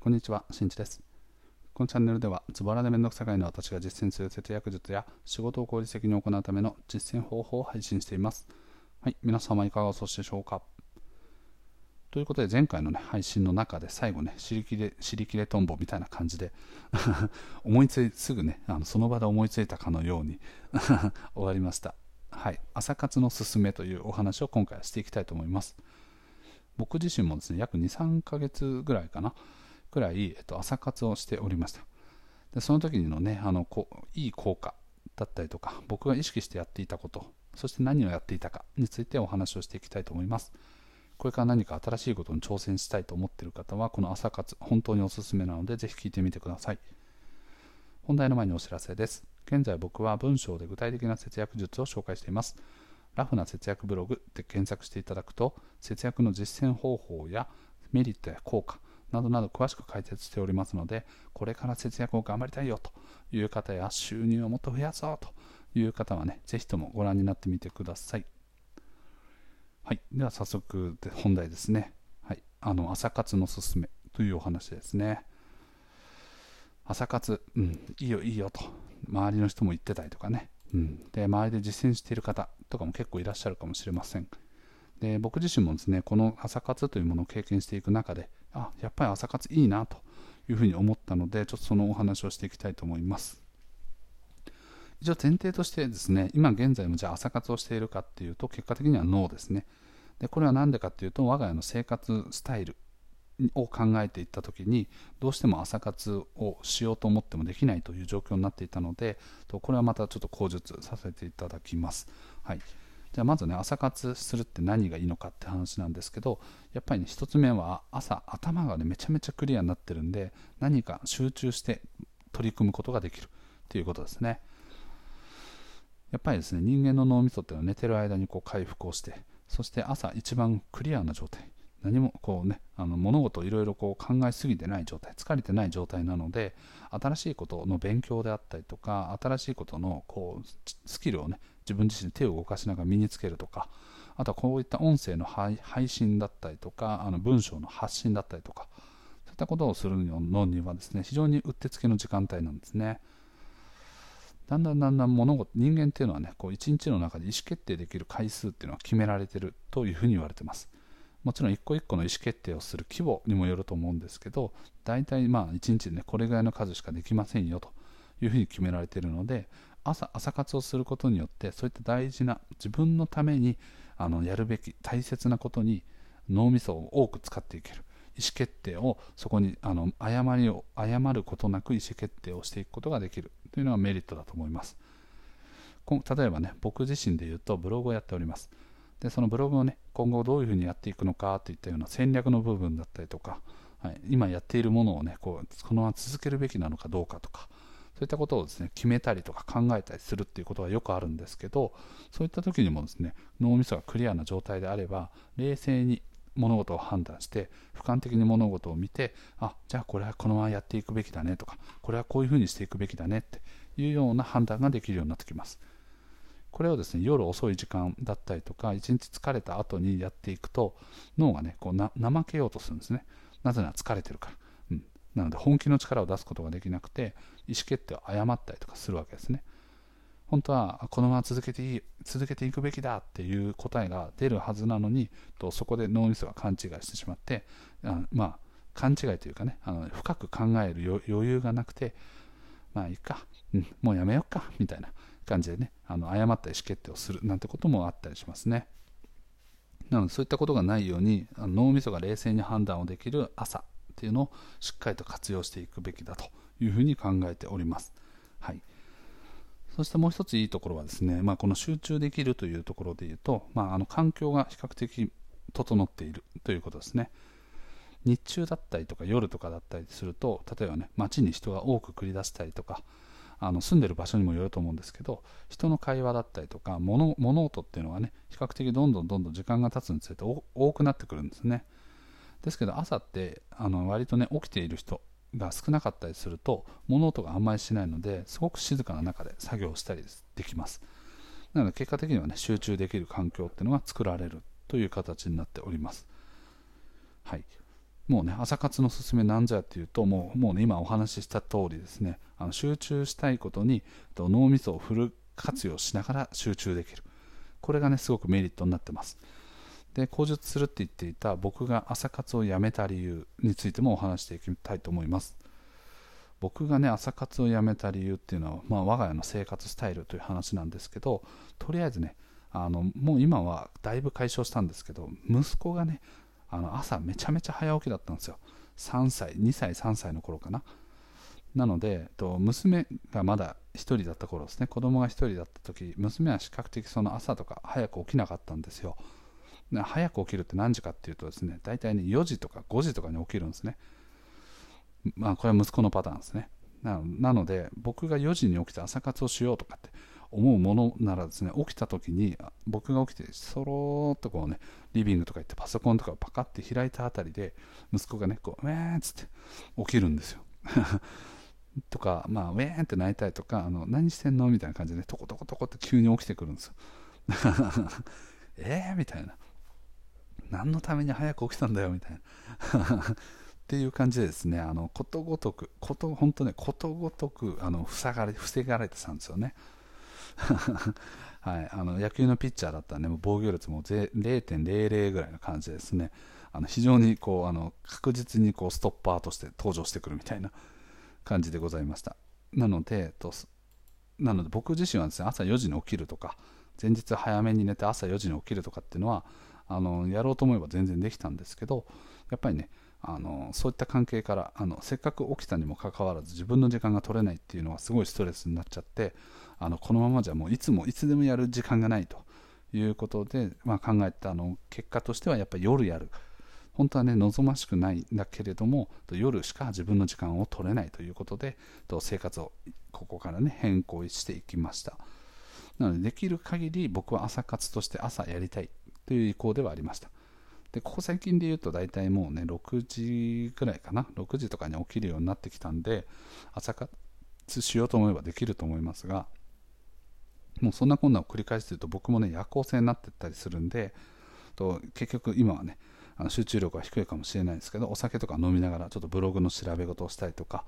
こんにちは、しんちです。このチャンネルでは、ズボラでめんどくさがいの私が実践する節約術や仕事を効率的に行うための実践方法を配信しています。はい、皆様いかがお過ごしでしょうかということで、前回の、ね、配信の中で最後ね、尻切れ、尻切れトンボみたいな感じで 思いつい、すぐね、あのその場で思いついたかのように 終わりました。はい、朝活のすすめというお話を今回はしていきたいと思います。僕自身もですね、約2、3ヶ月ぐらいかな、くらい、えっと、朝活をしておりました。でその時のね、あのこいい効果だったりとか、僕が意識してやっていたこと、そして何をやっていたかについてお話をしていきたいと思います。これから何か新しいことに挑戦したいと思っている方は、この朝活、本当におすすめなので、ぜひ聞いてみてください。本題の前にお知らせです。現在僕は文章で具体的な節約術を紹介しています。ラフな節約ブログで検索していただくと、節約の実践方法やメリットや効果などなど詳しく解説しておりますので、これから節約を頑張りたいよという方や収入をもっと増やそうという方はね、ぜひともご覧になってみてください。はい、では早速で本題ですね。はい、あの朝活のすすめというお話ですね。朝活、うん、いいよいいよと周りの人も言ってたりとかね、うん、で周りで実践している方とかも結構いらっしゃるかもしれませんで僕自身もですねこの朝活というものを経験していく中であやっぱり朝活いいなというふうに思ったのでちょっとそのお話をしていきたいと思います。一応前提としてですね今現在もじゃあ朝活をしているかっていうと結果的にはノーですね。でこれは何でかっていうと我が家の生活スタイルを考えていった時にどうしても朝活をしようと思ってもできないという状況になっていたのでこれはまたちょっと口述させていただきます。はい、じゃあまずね朝活するって何がいいのかって話なんですけどやっぱりね1つ目は朝頭がねめちゃめちゃクリアになってるんで何か集中して取り組むことができるということですね。やっぱりですね人間の脳みそっていうのは寝てる間にこう回復をしてそして朝一番クリアな状態何もこうねあの物事をいろいろ考えすぎてない状態疲れてない状態なので新しいことの勉強であったりとか新しいことのこうスキルをね自分自身で手を動かしながら身につけるとかあとはこういった音声の配信だったりとかあの文章の発信だったりとかそういったことをするのにはですね非常にうってつけの時間帯なんですね。だんだんだんだん物事人間っていうのはねこう一日の中で意思決定できる回数っていうのは決められてるというふうに言われてます。もちろん一個一個の意思決定をする規模にもよると思うんですけど大体まあ1日でねこれぐらいの数しかできませんよというふうに決められているので朝朝活をすることによってそういった大事な自分のためにあのやるべき大切なことに脳みそを多く使っていける。意思決定をそこにあの誤りを誤ることなく意思決定をしていくことができる。というのがメリットだと思います。例えばね僕自身で言うとブログをやっております。でそのブログをね今後どういうふうにやっていくのかといったような戦略の部分だったりとか、はい、今やっているものをねこうこのまま続けるべきなのかどうかとかそういったことをですね決めたりとか考えたりするっていうことがよくあるんですけどそういった時にもですね脳みそがクリアな状態であれば冷静に物事を判断して俯瞰的に物事を見てあじゃあこれはこのままやっていくべきだねとかこれはこういうふうにしていくべきだねっていうような判断ができるようになってきます。これをですね夜遅い時間だったりとか一日疲れた後にやっていくと脳がねこうな怠けようとするんですね。なぜなら疲れてるから、うん、なので本気の力を出すことができなくて意思決定を誤ったりとかするわけですね。本当はこのまま続けていい続けていくべきだっていう答えが出るはずなのにとそこで脳みそが勘違いしてしまってあまあ勘違いというかねあの深く考える余裕がなくてまあいいか、うん、もうやめようか。みたいな。感じでねあの誤った意思決定をするなんてこともあったりしますね。なのでそういったことがないように脳みそが冷静に判断をできる朝っていうのをしっかりと活用していくべきだというふうに考えております、はい、そしてもう一ついいところはですね、まあ、この集中できるというところでいうと、まあ、あの環境が比較的整っているということですね。日中だったりとか夜とかだったりすると例えばね街に人が多く繰り出したりとかあの住んでる場所にもよると思うんですけど人の会話だったりとか物物音っていうのがね比較的どんどんどんどん時間が経つにつれて多くなってくるんですね。ですけど朝ってあの割とね起きている人が少なかったりすると物音があんまりしないのですごく静かな中で作業したりできます。なので結果的にはね集中できる環境っていうのが作られるという形になっております。はい。もうね朝活のすすめなんじゃっていうともうもうね今お話しした通りですねあの集中したいことに脳みそをフル活用しながら集中できる。これがねすごくメリットになってます。で口述するって言っていた僕が朝活をやめた理由についてもお話していきたいと思います。僕がね朝活をやめた理由っていうのは、まあ、我が家の生活スタイルという話なんですけどとりあえずねあのもう今はだいぶ解消したんですけど息子がねあの朝めちゃめちゃ早起きだったんですよ。3歳2歳3歳の頃かな。なのでと娘がまだ1人だった頃ですね。子供が1人だった時娘は比較的その朝とか早く起きなかったんですよ。早く起きるって何時かっていうとですね大体ね4時とか5時とかに起きるんですね。まあこれは息子のパターンですね。なので僕が4時に起きて朝活をしようとかって思うものならですね起きた時に僕が起きてそろーっとこうねリビングとか行ってパソコンとかをパカって開いたあたりで息子がねこうウェーンっつって起きるんですよ。とかまあウェーンって泣いたりとかあの何してんの？みたいな感じで、ね、トコトコトコって急に起きてくるんですよ。えー？みたいな何のために早く起きたんだよ？みたいな。っていう感じでですねあのことごとくこと本当ねことごとくあの塞がれ防がれてたんですよね。はい、あの野球のピッチャーだったら、ね、もう防御率も0.00ぐらいの感じですね、あの非常にこうあの確実にこうストッパーとして登場してくるみたいな感じでございました。なので、となので僕自身はですね朝4時に起きるとか、前日早めに寝て朝4時に起きるとかっていうのは、あのやろうと思えば全然できたんですけど、やっぱりね、あのそういった関係からあのせっかく起きたにもかかわらず自分の時間が取れないっていうのはすごいストレスになっちゃってあのこのままじゃもういつもいつでもやる時間がないということで、まあ、考えたあの結果としてはやっぱり夜やる。本当はね望ましくないんだけれども夜しか自分の時間を取れないということで生活をここからね変更していきました。なのでできる限り僕は朝活として朝やりたいという意向ではありました。でここ最近で言うと大体もうね6時ぐらいかな。6時とかに起きるようになってきたんで朝活しようと思えばできると思いますがもうそんなこんなを繰り返してると僕もね夜行性になってったりするんでと結局今はねあの集中力は低いかもしれないですけどお酒とか飲みながらちょっとブログの調べ事をしたりとか、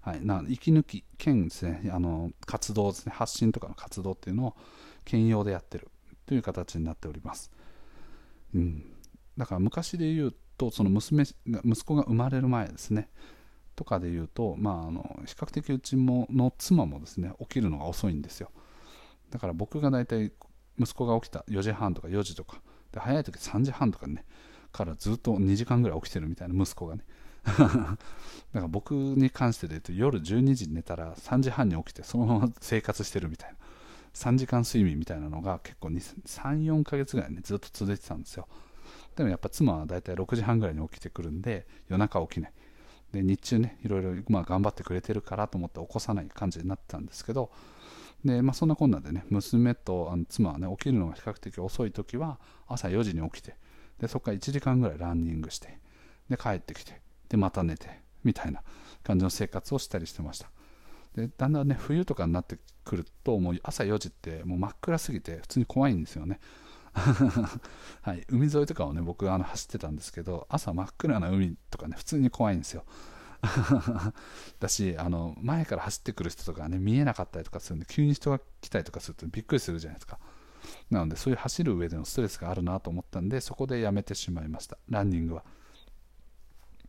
はい、な息抜き兼ですねあの活動ですね発信とかの活動っていうのを兼用でやってるという形になっております、うん、だから昔で言うとその娘息子が生まれる前ですねとかで言うと、まあ、あの比較的うちもの妻もですね起きるのが遅いんですよ。だから僕が大体息子が起きた4時半とか4時とかで早い時3時半とかねからずっと2時間ぐらい起きてるみたいな息子がね。だから僕に関してで言うと夜12時に寝たら3時半に起きてそのまま生活してるみたいな。3時間睡眠みたいなのが結構34ヶ月ぐらいねずっと続いてたんですよ。でもやっぱ妻は大体6時半ぐらいに起きてくるんで夜中起きない。で日中ねいろいろまあ頑張ってくれてるからと思って起こさない感じになってたんですけどで、まあ、そんなこんなでね娘とあの妻はね起きるのが比較的遅い時は朝4時に起きてでそこから1時間ぐらいランニングしてで帰ってきてでまた寝てみたいな感じの生活をしたりしてました。でだんだんね冬とかになってくるともう朝4時ってもう真っ暗すぎて普通に怖いんですよね。はい、海沿いとかをね僕あの走ってたんですけど朝真っ暗な海とかね普通に怖いんですよ。だしあの前から走ってくる人とかね見えなかったりとかするんで急に人が来たりとかするとびっくりするじゃないですか。なのでそういう走る上でのストレスがあるなと思ったんでそこでやめてしまいました。ランニングは。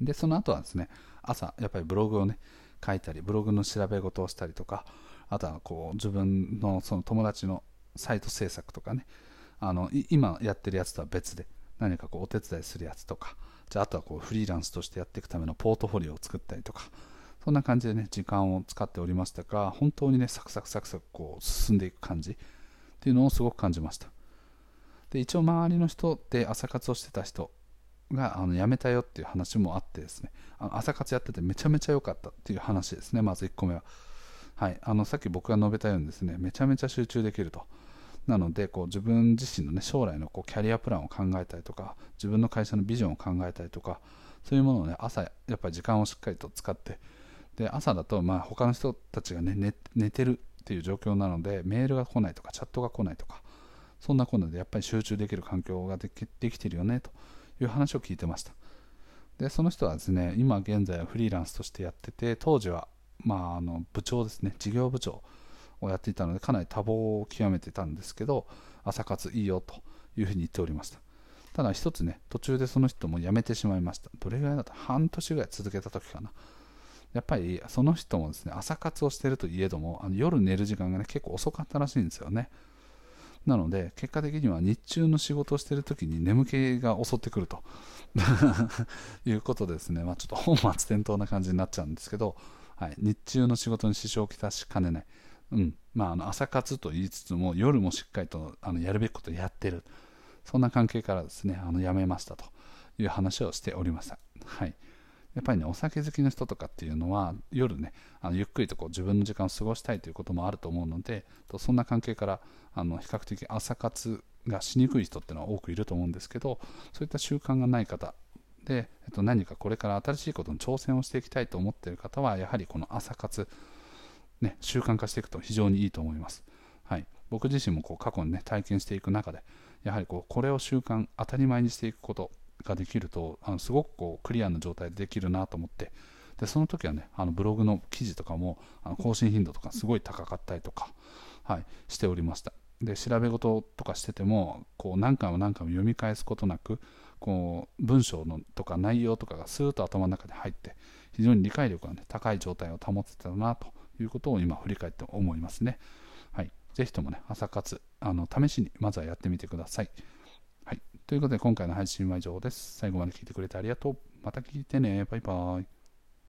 でその後はですね朝やっぱりブログをね書いたりブログの調べ事をしたりとかあとはこう自分のその友達のサイト制作とかねあの今やってるやつとは別で何かこうお手伝いするやつとかじゃああとはこうフリーランスとしてやっていくためのポートフォリオを作ったりとかそんな感じでね時間を使っておりましたが本当にねサクサクサクサクこう進んでいく感じっていうのをすごく感じました。で一応周りの人で朝活をしてた人があの辞めたよっていう話もあってですねあの朝活やっててめちゃめちゃ良かったっていう話ですねまず1個目は。はい、あのさっき僕が述べたようにですねめちゃめちゃ集中できると。なのでこう自分自身の、ね、将来のこうキャリアプランを考えたりとか自分の会社のビジョンを考えたりとかそういうものを、ね、朝やっぱり時間をしっかりと使ってで朝だとまあ他の人たちが、ね、寝てるっていう状況なのでメールが来ないとかチャットが来ないとかそんなこんなでやっぱり集中できる環境ができできてるよねという話を聞いてました。でその人はですね今現在はフリーランスとしてやってて当時は、まあ、あの部長ですね。事業部長をやっていたのでかなり多忙を極めてたんですけど朝活いいよというふうに言っておりました。ただ一つね途中でその人も辞めてしまいました。どれぐらいだった？半年ぐらい続けた時かな。やっぱりその人もですね朝活をしてるといえどもあの夜寝る時間がね結構遅かったらしいんですよね。なので結果的には日中の仕事をしている時に眠気が襲ってくると。いうことですね、まあ、ちょっと本末転倒な感じになっちゃうんですけど、はい、日中の仕事に支障をきたしかねない、うん。まあ、あの朝活と言いつつも夜もしっかりとあのやるべきことをやってる。そんな関係からですねあの辞めましたという話をしておりました。はい。やっぱりね、お酒好きの人とかっていうのは、夜ね、あのゆっくりとこう自分の時間を過ごしたいということもあると思うので、とそんな関係からあの比較的朝活がしにくい人っていうのは多くいると思うんですけど、そういった習慣がない方で、えっと、何かこれから新しいことに挑戦をしていきたいと思っている方は、やはりこの朝活、ね、習慣化していくと非常にいいと思います。はい、僕自身もこう過去に、ね、体験していく中で、やはりこうこれを習慣、当たり前にしていくことができるとあのすごくこうクリアな状態でできるなと思ってでその時はねあのブログの記事とかもあの更新頻度とかすごい高かったりとか、はい、しておりましたで調べ事とかしててもこう何回も何回も読み返すことなくこう文章のとか内容とかがスーッと頭の中で入って非常に理解力が、ね、高い状態を保ってたなということを今振り返って思いますね。はい、ぜひともね朝活あの試しにまずはやってみてください。はいということで今回の配信は以上です。最後まで聞いてくれてありがとう。また聞いてね。バイバーイ。